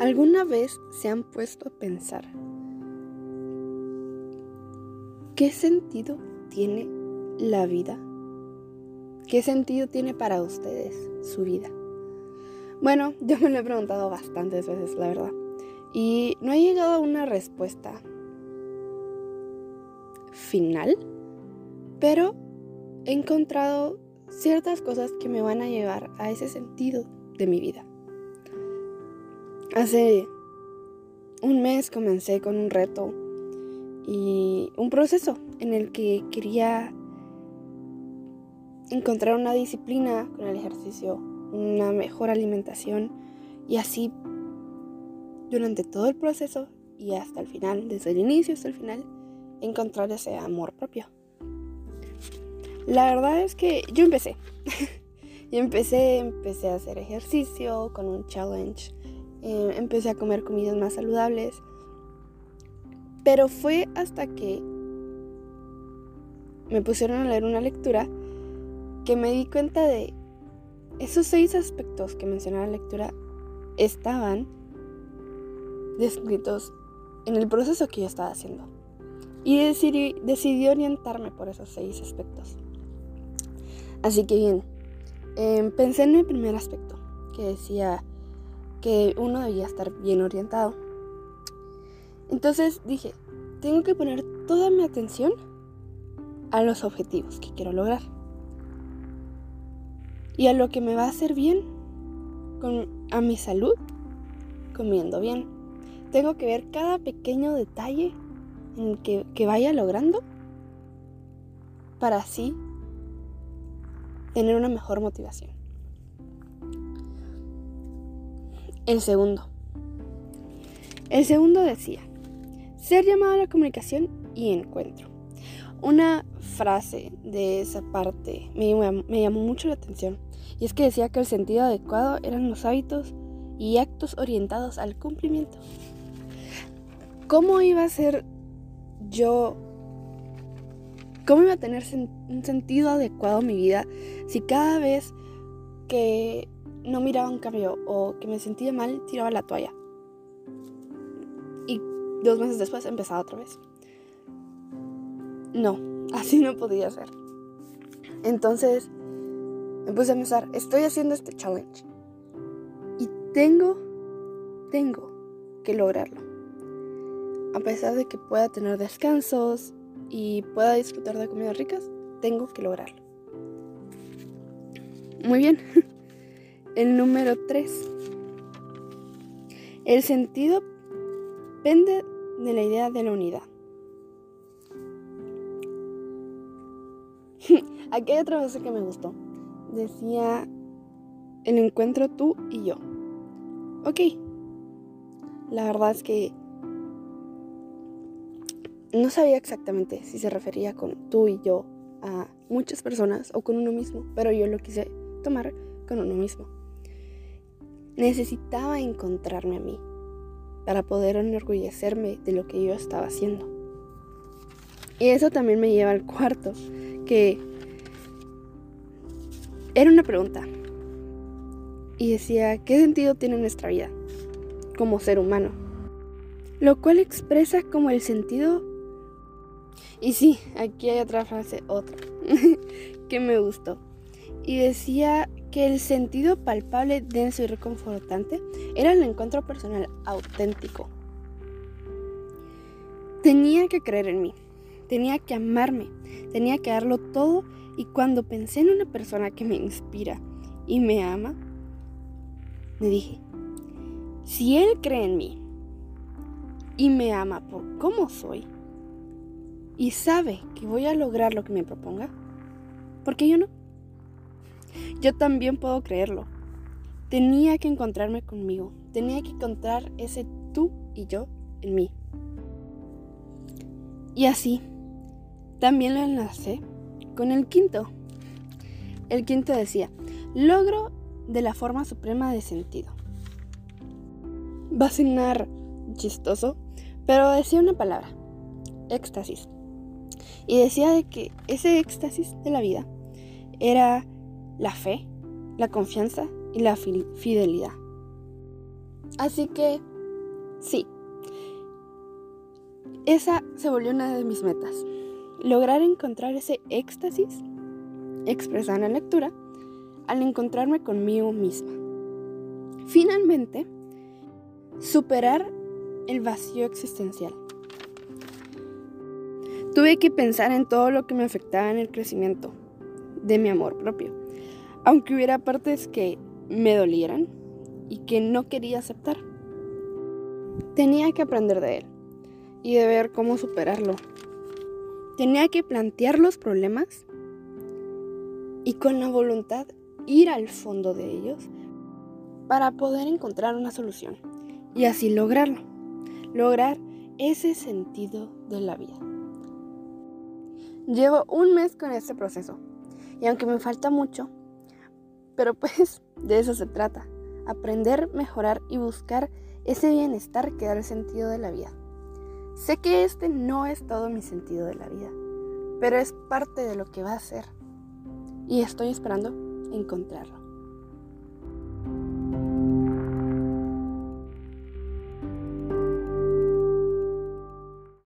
¿Alguna vez se han puesto a pensar qué sentido tiene la vida? ¿Qué sentido tiene para ustedes su vida? Bueno, yo me lo he preguntado bastantes veces, la verdad. Y no he llegado a una respuesta final, pero he encontrado ciertas cosas que me van a llevar a ese sentido de mi vida. Hace un mes comencé con un reto y un proceso en el que quería encontrar una disciplina con el ejercicio, una mejor alimentación y así durante todo el proceso y hasta el final, desde el inicio hasta el final, encontrar ese amor propio. La verdad es que yo empecé. yo empecé, empecé a hacer ejercicio con un challenge. Eh, empecé a comer comidas más saludables. Pero fue hasta que me pusieron a leer una lectura que me di cuenta de esos seis aspectos que mencionaba la lectura estaban descritos en el proceso que yo estaba haciendo. Y decidí, decidí orientarme por esos seis aspectos. Así que bien, em, pensé en el primer aspecto, que decía que uno debía estar bien orientado. Entonces dije, tengo que poner toda mi atención a los objetivos que quiero lograr. Y a lo que me va a hacer bien con, a mi salud comiendo bien. Tengo que ver cada pequeño detalle en que, que vaya logrando para así tener una mejor motivación. El segundo. El segundo decía, ser llamado a la comunicación y encuentro. Una frase de esa parte me, llamó mucho la atención y es que decía que el sentido adecuado eran los hábitos y actos orientados al cumplimiento. ¿Cómo iba a ser yo ¿Cómo iba a tener un sentido adecuado mi vida si cada vez que no miraba un cambio o que me sentía mal, tiraba la toalla? Y dos meses después empezaba otra vez. No, así no podía ser. Entonces me puse a pensar, estoy haciendo este challenge. Y tengo, tengo que lograrlo. A pesar de que pueda tener descansos, y pueda disfrutar de comidas ricas, tengo que lograrlo. Muy bien. El número 3. El sentido depende de la idea de la unidad. Aquí hay otra cosa que me gustó. Decía el encuentro tú y yo. Ok. La verdad es que no sabía exactamente si se refería con tú y yo a muchas personas o con uno mismo, pero yo lo quise tomar con uno mismo. Necesitaba encontrarme a mí para poder enorgullecerme de lo que yo estaba haciendo. Y eso también me lleva al cuarto, que era una pregunta. Y decía, ¿qué sentido tiene nuestra vida como ser humano? Lo cual expresa como el sentido y sí, aquí hay otra frase, otra, que me gustó. Y decía que el sentido palpable, denso y reconfortante era el encuentro personal auténtico. Tenía que creer en mí, tenía que amarme, tenía que darlo todo y cuando pensé en una persona que me inspira y me ama, me dije, si él cree en mí y me ama por cómo soy, y sabe que voy a lograr lo que me proponga, ¿por qué yo no? Yo también puedo creerlo. Tenía que encontrarme conmigo, tenía que encontrar ese tú y yo en mí. Y así, también lo enlacé con el quinto. El quinto decía, logro de la forma suprema de sentido. Va a sonar chistoso, pero decía una palabra, éxtasis. Y decía de que ese éxtasis de la vida era la fe, la confianza y la fidelidad. Así que Sí, esa se volvió una de mis metas. Lograr encontrar ese éxtasis expresado en la lectura al encontrarme conmigo misma. Finalmente, superar el vacío existencial. Tuve que pensar en todo lo que me afectaba en el crecimiento de mi amor propio, aunque hubiera partes que me dolieran y que no quería aceptar. Tenía que aprender de él y de ver cómo superarlo. Tenía que plantear los problemas y con la voluntad ir al fondo de ellos para poder encontrar una solución y así lograrlo, lograr ese sentido de la vida. Llevo un mes con este proceso y aunque me falta mucho, pero pues de eso se trata, aprender, mejorar y buscar ese bienestar que da el sentido de la vida. Sé que este no es todo mi sentido de la vida, pero es parte de lo que va a ser y estoy esperando encontrarlo.